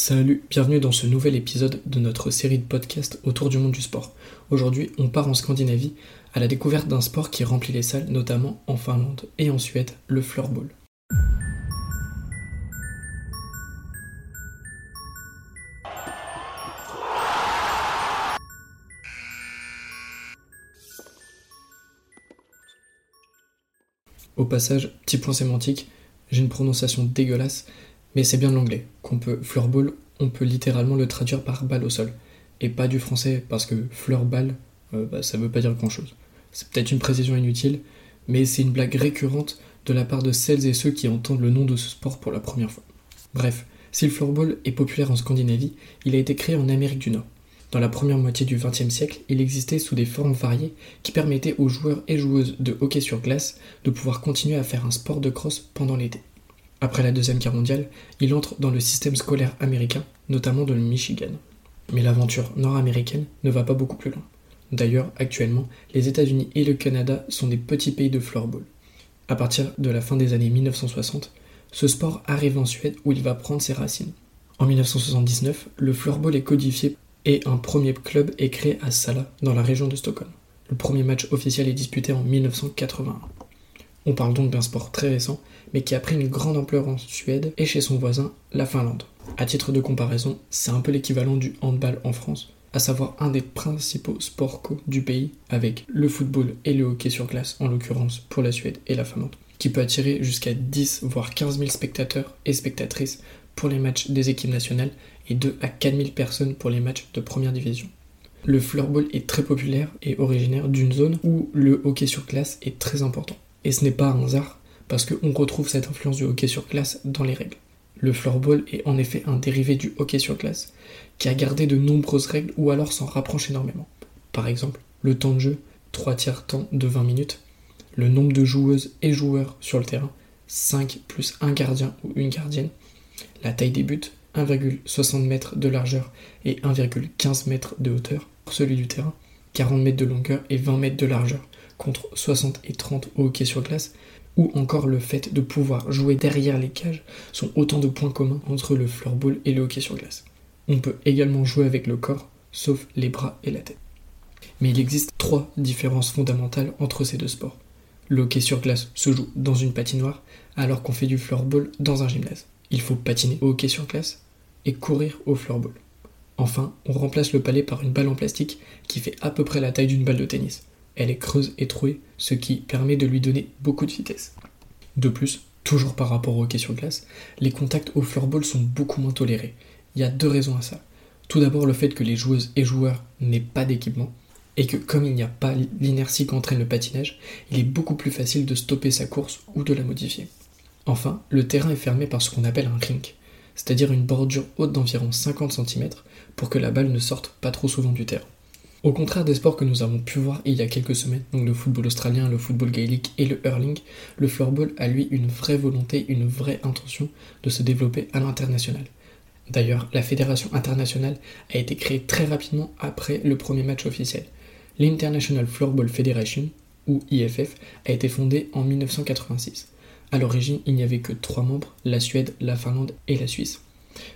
Salut, bienvenue dans ce nouvel épisode de notre série de podcasts autour du monde du sport. Aujourd'hui, on part en Scandinavie à la découverte d'un sport qui remplit les salles, notamment en Finlande et en Suède, le floorball. Au passage, petit point sémantique, j'ai une prononciation dégueulasse, mais c'est bien de l'anglais. Qu'on peut floorball, on peut littéralement le traduire par balle au sol. Et pas du français, parce que fleurball, euh, bah, ça veut pas dire grand chose. C'est peut-être une précision inutile, mais c'est une blague récurrente de la part de celles et ceux qui entendent le nom de ce sport pour la première fois. Bref, si le floorball est populaire en Scandinavie, il a été créé en Amérique du Nord. Dans la première moitié du XXe siècle, il existait sous des formes variées qui permettaient aux joueurs et joueuses de hockey sur glace de pouvoir continuer à faire un sport de crosse pendant l'été. Après la Deuxième Guerre mondiale, il entre dans le système scolaire américain, notamment dans le Michigan. Mais l'aventure nord-américaine ne va pas beaucoup plus loin. D'ailleurs, actuellement, les États-Unis et le Canada sont des petits pays de floorball. À partir de la fin des années 1960, ce sport arrive en Suède où il va prendre ses racines. En 1979, le floorball est codifié et un premier club est créé à Sala, dans la région de Stockholm. Le premier match officiel est disputé en 1981. On parle donc d'un sport très récent, mais qui a pris une grande ampleur en Suède et chez son voisin, la Finlande. À titre de comparaison, c'est un peu l'équivalent du handball en France, à savoir un des principaux sports co du pays, avec le football et le hockey sur glace, en l'occurrence pour la Suède et la Finlande, qui peut attirer jusqu'à 10 voire 15 000 spectateurs et spectatrices pour les matchs des équipes nationales et 2 à 4 000 personnes pour les matchs de première division. Le floorball est très populaire et originaire d'une zone où le hockey sur glace est très important. Et ce n'est pas un hasard, parce qu'on retrouve cette influence du hockey sur glace dans les règles. Le floorball est en effet un dérivé du hockey sur glace, qui a gardé de nombreuses règles ou alors s'en rapproche énormément. Par exemple, le temps de jeu, 3 tiers temps de 20 minutes, le nombre de joueuses et joueurs sur le terrain, 5 plus un gardien ou une gardienne, la taille des buts, 1,60 mètres de largeur et 1,15 mètres de hauteur celui du terrain, 40 mètres de longueur et 20 mètres de largeur contre 60 et 30 au hockey sur glace, ou encore le fait de pouvoir jouer derrière les cages sont autant de points communs entre le floorball et le hockey sur glace. On peut également jouer avec le corps, sauf les bras et la tête. Mais il existe trois différences fondamentales entre ces deux sports. Le hockey sur glace se joue dans une patinoire, alors qu'on fait du floorball dans un gymnase. Il faut patiner au hockey sur glace et courir au floorball. Enfin, on remplace le palais par une balle en plastique qui fait à peu près la taille d'une balle de tennis. Elle est creuse et trouée, ce qui permet de lui donner beaucoup de vitesse. De plus, toujours par rapport au hockey sur glace, les contacts au floorball sont beaucoup moins tolérés. Il y a deux raisons à ça. Tout d'abord le fait que les joueuses et joueurs n'aient pas d'équipement, et que comme il n'y a pas l'inertie qu'entraîne le patinage, il est beaucoup plus facile de stopper sa course ou de la modifier. Enfin, le terrain est fermé par ce qu'on appelle un rink, c'est-à-dire une bordure haute d'environ 50 cm pour que la balle ne sorte pas trop souvent du terrain. Au contraire des sports que nous avons pu voir il y a quelques semaines, donc le football australien, le football gaélique et le hurling, le floorball a lui une vraie volonté, une vraie intention de se développer à l'international. D'ailleurs, la fédération internationale a été créée très rapidement après le premier match officiel. L'International Floorball Federation, ou IFF, a été fondée en 1986. À l'origine, il n'y avait que trois membres, la Suède, la Finlande et la Suisse.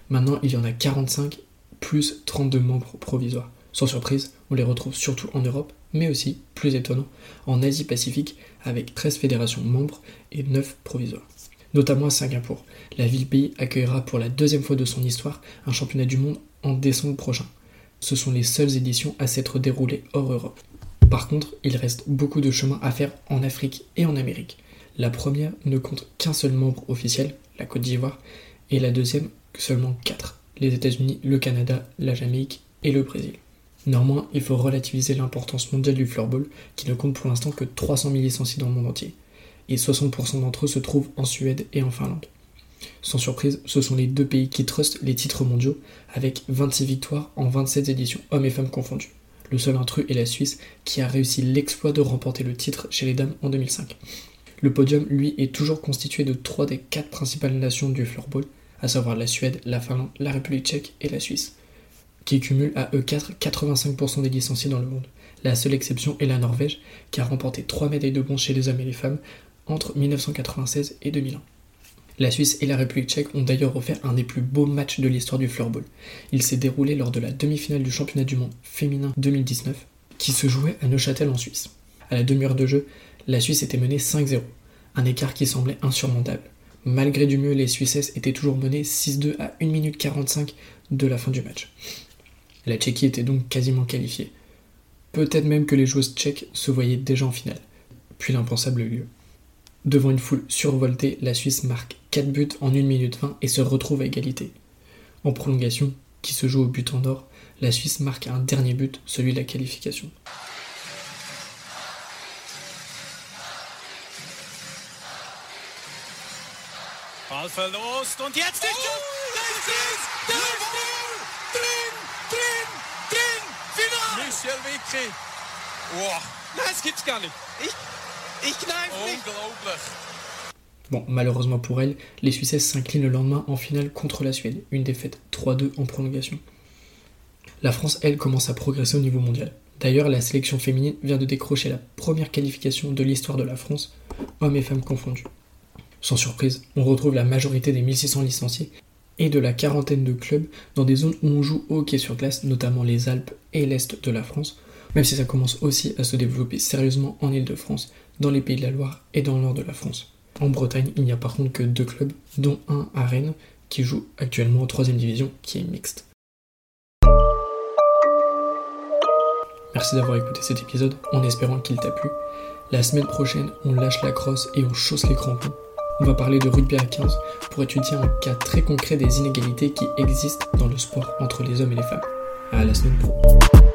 Maintenant, il y en a 45 plus 32 membres provisoires. Sans surprise, on les retrouve surtout en Europe, mais aussi, plus étonnant, en Asie-Pacifique avec 13 fédérations membres et 9 provisoires. Notamment à Singapour. La ville-pays accueillera pour la deuxième fois de son histoire un championnat du monde en décembre prochain. Ce sont les seules éditions à s'être déroulées hors Europe. Par contre, il reste beaucoup de chemin à faire en Afrique et en Amérique. La première ne compte qu'un seul membre officiel, la Côte d'Ivoire, et la deuxième seulement quatre, les États-Unis, le Canada, la Jamaïque et le Brésil. Néanmoins, il faut relativiser l'importance mondiale du floorball, qui ne compte pour l'instant que 300 000 licenciés dans le monde entier, et 60% d'entre eux se trouvent en Suède et en Finlande. Sans surprise, ce sont les deux pays qui trustent les titres mondiaux, avec 26 victoires en 27 éditions, hommes et femmes confondus. Le seul intrus est la Suisse, qui a réussi l'exploit de remporter le titre chez les dames en 2005. Le podium, lui, est toujours constitué de trois des quatre principales nations du floorball, à savoir la Suède, la Finlande, la République tchèque et la Suisse, qui cumulent à eux 4 85% des licenciés dans le monde. La seule exception est la Norvège, qui a remporté trois médailles de bronze chez les hommes et les femmes entre 1996 et 2001. La Suisse et la République tchèque ont d'ailleurs offert un des plus beaux matchs de l'histoire du floorball. Il s'est déroulé lors de la demi-finale du championnat du monde féminin 2019, qui se jouait à Neuchâtel en Suisse. À la demi-heure de jeu, la Suisse était menée 5-0, un écart qui semblait insurmontable. Malgré du mieux, les Suissesses étaient toujours menées 6-2 à 1 minute 45 de la fin du match. La Tchéquie était donc quasiment qualifiée. Peut-être même que les joueuses tchèques se voyaient déjà en finale. Puis l'impensable eut lieu. Devant une foule survoltée, la Suisse marque 4 buts en 1 minute 20 et se retrouve à égalité. En prolongation, qui se joue au but en or, la Suisse marque un dernier but, celui de la qualification. Michel Wickri. Wow. Nein, das gibt's gar nicht. Ich, ich Unglaublich. Bon, malheureusement pour elle, les Suissesses s'inclinent le lendemain en finale contre la Suède, une défaite 3-2 en prolongation. La France, elle, commence à progresser au niveau mondial. D'ailleurs, la sélection féminine vient de décrocher la première qualification de l'histoire de la France, hommes et femmes confondus. Sans surprise, on retrouve la majorité des 1600 licenciés et de la quarantaine de clubs dans des zones où on joue au hockey sur glace, notamment les Alpes et l'Est de la France, même si ça commence aussi à se développer sérieusement en Ile-de-France, dans les Pays de la Loire et dans le nord de la France. En Bretagne, il n'y a par contre que deux clubs, dont un à Rennes, qui joue actuellement en troisième division, qui est mixte. Merci d'avoir écouté cet épisode en espérant qu'il t'a plu. La semaine prochaine, on lâche la crosse et on chausse les crampons. On va parler de rugby à 15 pour étudier un cas très concret des inégalités qui existent dans le sport entre les hommes et les femmes. À la semaine prochaine.